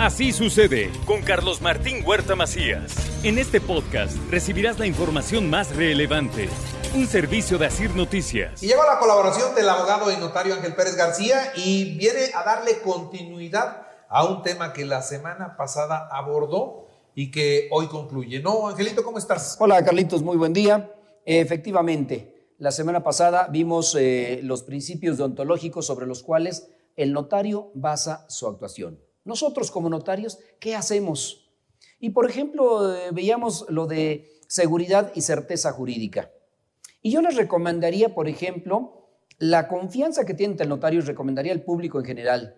Así sucede con Carlos Martín Huerta Macías. En este podcast recibirás la información más relevante. Un servicio de Asir Noticias. Y llegó la colaboración del abogado y notario Ángel Pérez García y viene a darle continuidad a un tema que la semana pasada abordó y que hoy concluye. ¿No, Angelito, cómo estás? Hola, Carlitos, muy buen día. Efectivamente, la semana pasada vimos eh, los principios deontológicos sobre los cuales el notario basa su actuación. Nosotros como notarios, ¿qué hacemos? Y por ejemplo, eh, veíamos lo de seguridad y certeza jurídica. Y yo les recomendaría, por ejemplo, la confianza que tiene el notario, recomendaría al público en general.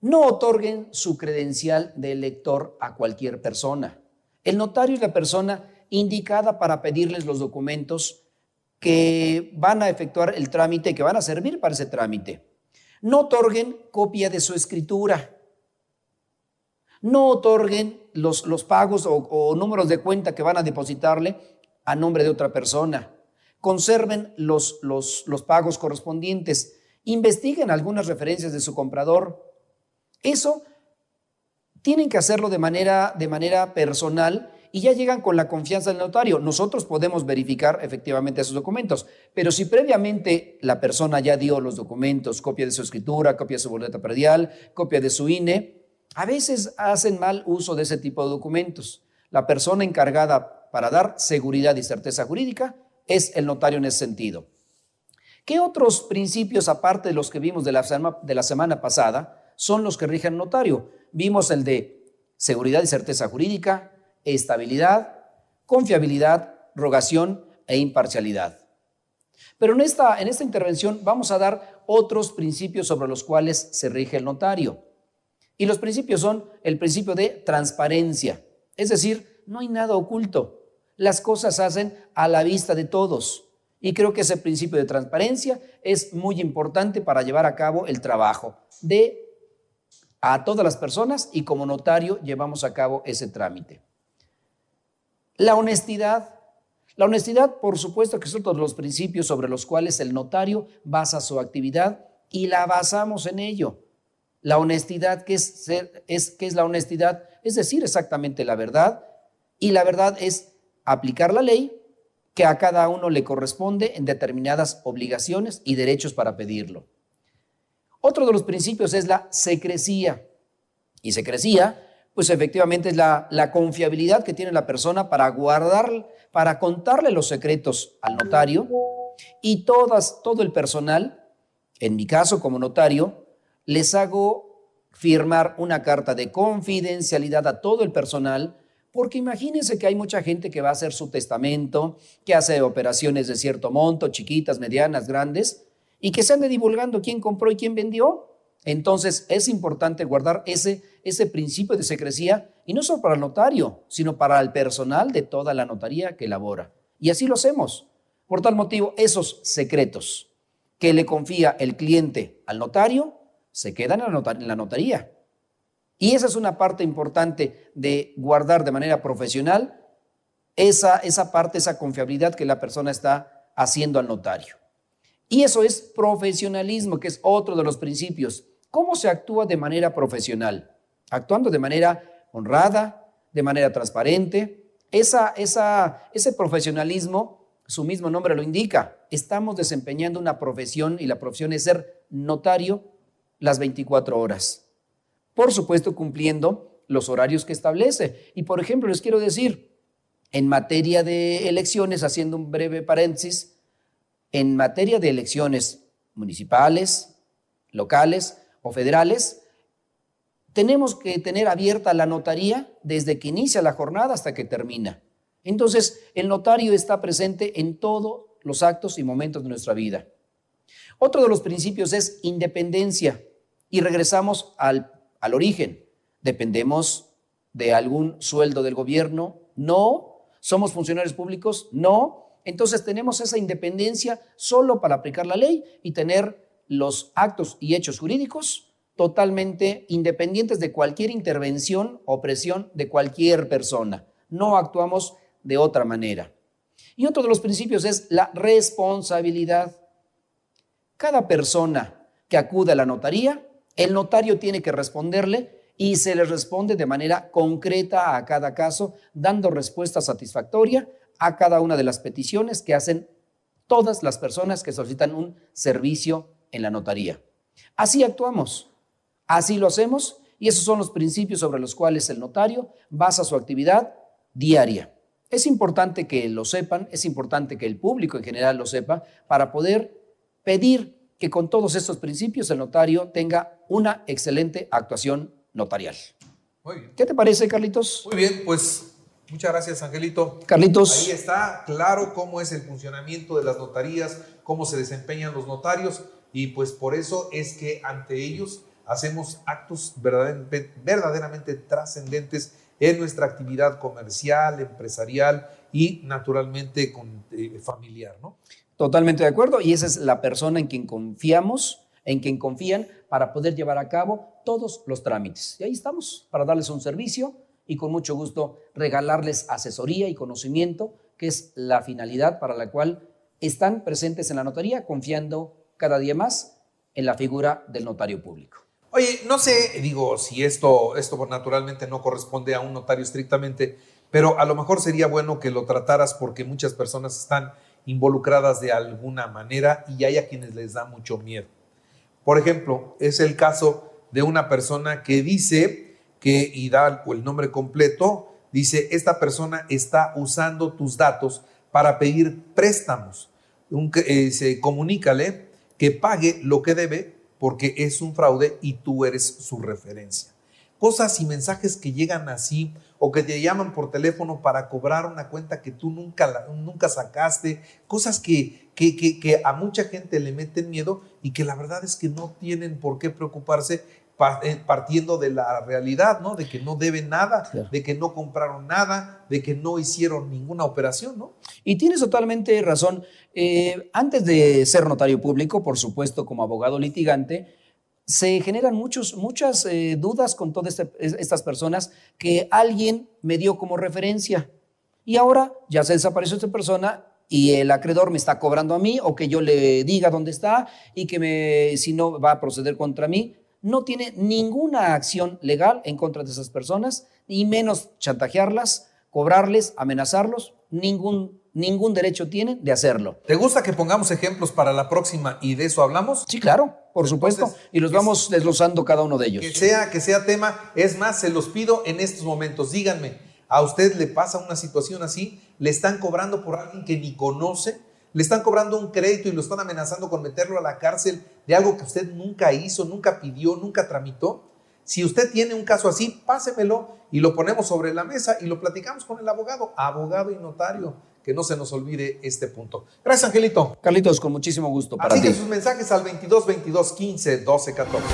No otorguen su credencial de elector a cualquier persona. El notario es la persona indicada para pedirles los documentos que van a efectuar el trámite, que van a servir para ese trámite. No otorguen copia de su escritura. No otorguen los, los pagos o, números de cuenta que van a depositarle a nombre de otra persona. Conserven los, los, los pagos correspondientes. Investiguen algunas referencias de su comprador. Eso tienen que hacerlo de manera, de manera personal y ya llegan con la confianza del notario. Nosotros podemos verificar efectivamente esos documentos, pero si previamente la persona ya dio los documentos, copia de su escritura, copia de su boleta predial, copia de su INE, a veces hacen mal uso de ese tipo de documentos. La persona encargada para dar seguridad y certeza jurídica es el notario en ese sentido. ¿Qué otros principios, aparte de los que vimos de la, semana, pasada, son los que rigen notario? Vimos el de seguridad y certeza jurídica, estabilidad, confiabilidad, rogación e imparcialidad. Pero en esta intervención vamos a dar otros principios sobre los cuales se rige el notario. Y los principios son el principio de transparencia, es decir, no hay nada oculto. Las cosas hacen a la vista de todos. Y creo que ese principio de transparencia es muy importante para llevar a cabo el trabajo de a todas las personas y como notario llevamos a cabo ese trámite. La honestidad. La honestidad, por supuesto, que son todos los principios sobre los cuales el notario basa su actividad y la basamos en ello. La honestidad, ¿qué es, es, ¿qué es la honestidad? Es decir exactamente la verdad y la verdad es aplicar la ley que a cada uno le corresponde en determinadas obligaciones y derechos para pedirlo. Otro de los principios es la secrecía. Y secrecía, pues efectivamente es la, la, confiabilidad que tiene la persona para guardar, para contarle los secretos al notario y todas, todo el personal, en mi caso como notario, les hago firmar una carta de confidencialidad a todo el personal, porque imagínense que hay mucha gente que va a hacer su testamento, que hace operaciones de cierto monto, chiquitas, medianas, grandes, y que se ande divulgando quién compró y quién vendió. Entonces es importante guardar ese, ese principio de secrecía, y no solo para el notario, sino para el personal de toda la notaría que elabora. Y así lo hacemos. Por tal motivo, esos secretos que le confía el cliente al notario se quedan en la, notaría. Y esa es una parte importante de guardar de manera profesional esa, esa parte, esa confiabilidad que la persona está haciendo al notario. Y eso es profesionalismo, que es otro de los principios. ¿Cómo se actúa de manera profesional? Actuando de manera honrada, de manera transparente. Esa, esa, ese profesionalismo, su mismo nombre lo indica. Estamos desempeñando una profesión y la profesión es ser notario las 24 horas. Por supuesto, cumpliendo los horarios que establece. Y por ejemplo, les quiero decir, en materia de elecciones, haciendo un breve paréntesis, en materia de elecciones municipales, locales o federales, tenemos que tener abierta la notaría desde que inicia la jornada hasta que termina. Entonces, el notario está presente en todos los actos y momentos de nuestra vida. Otro de los principios es independencia y regresamos al, al origen. ¿Dependemos de algún sueldo del gobierno? No. ¿Somos funcionarios públicos? No. Entonces tenemos esa independencia solo para aplicar la ley y tener los actos y hechos jurídicos totalmente independientes de cualquier intervención o presión de cualquier persona. No actuamos de otra manera. Y otro de los principios es la responsabilidad. Cada persona que acude a la notaría, el notario tiene que responderle y se le responde de manera concreta a cada caso, dando respuesta satisfactoria a cada una de las peticiones que hacen todas las personas que solicitan un servicio en la notaría. Así actuamos, así lo hacemos y esos son los principios sobre los cuales el notario basa su actividad diaria. Es importante que lo sepan, es importante que el público en general lo sepa para poder pedir que con todos estos principios el notario tenga una excelente actuación notarial. Muy bien. ¿Qué te parece, Carlitos? Muy bien, pues muchas gracias, Angelito. Carlitos. Ahí está claro cómo es el funcionamiento de las notarías, cómo se desempeñan los notarios y pues por eso es que ante ellos hacemos actos verdaderamente, verdaderamente trascendentes en nuestra actividad comercial, empresarial y naturalmente con, eh, familiar, ¿no? Totalmente de acuerdo. Y esa es la persona en quien confiamos, en quien confían para poder llevar a cabo todos los trámites. Y ahí estamos, para darles un servicio y con mucho gusto regalarles asesoría y conocimiento, que es la finalidad para la cual están presentes en la notaría, confiando cada día más en la figura del notario público. Oye, no sé, digo, si esto, esto naturalmente no corresponde a un notario estrictamente, pero a lo mejor sería bueno que lo trataras porque muchas personas están involucradas de alguna manera y hay a quienes les da mucho miedo. Por ejemplo, es el caso de una persona que dice que, y da el nombre completo, dice, esta persona está usando tus datos para pedir préstamos. Eh, se comunícale que pague lo que debe porque es un fraude y tú eres su referencia. Cosas y mensajes que llegan así o que te llaman por teléfono para cobrar una cuenta que tú nunca, nunca sacaste, cosas que, que, que, a mucha gente le meten miedo y que la verdad es que no tienen por qué preocuparse eh, partiendo de la realidad, ¿no? De que no deben nada, de que no compraron nada, de que no hicieron ninguna operación, ¿no? Y tienes totalmente razón. Eh, antes de ser notario público, por supuesto, como abogado litigante, se generan muchos, muchas eh, dudas con todas este, estas personas que alguien me dio como referencia. Y ahora ya se desapareció esta persona y el acreedor me está cobrando a mí o que yo le diga dónde está y que me, si no va a proceder contra mí. No tiene ninguna acción legal en contra de esas personas, ni menos chantajearlas, cobrarles, amenazarlos, ningún, ningún derecho tienen de hacerlo. ¿Te gusta que pongamos ejemplos para la próxima y de eso hablamos? Sí, claro, por supuesto, y los vamos desglosando cada uno de ellos. Que sea, que sea tema, es más, se los pido en estos momentos, díganme, ¿a usted le pasa una situación así? ¿Le están cobrando por alguien que ni conoce? le están cobrando un crédito y lo están amenazando con meterlo a la cárcel de algo que usted nunca hizo, nunca pidió, nunca tramitó. Si usted tiene un caso así, pásemelo y lo ponemos sobre la mesa y lo platicamos con el abogado, abogado y notario. Que no se nos olvide este punto. Gracias, Angelito. Carlitos, con muchísimo gusto. Para Así que sus mensajes al 22 22 15 12 14.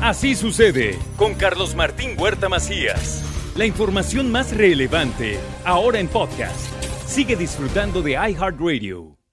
Así sucede con Carlos Martín Huerta Macías. La información más relevante ahora en podcast. Sigue disfrutando de iHeartRadio.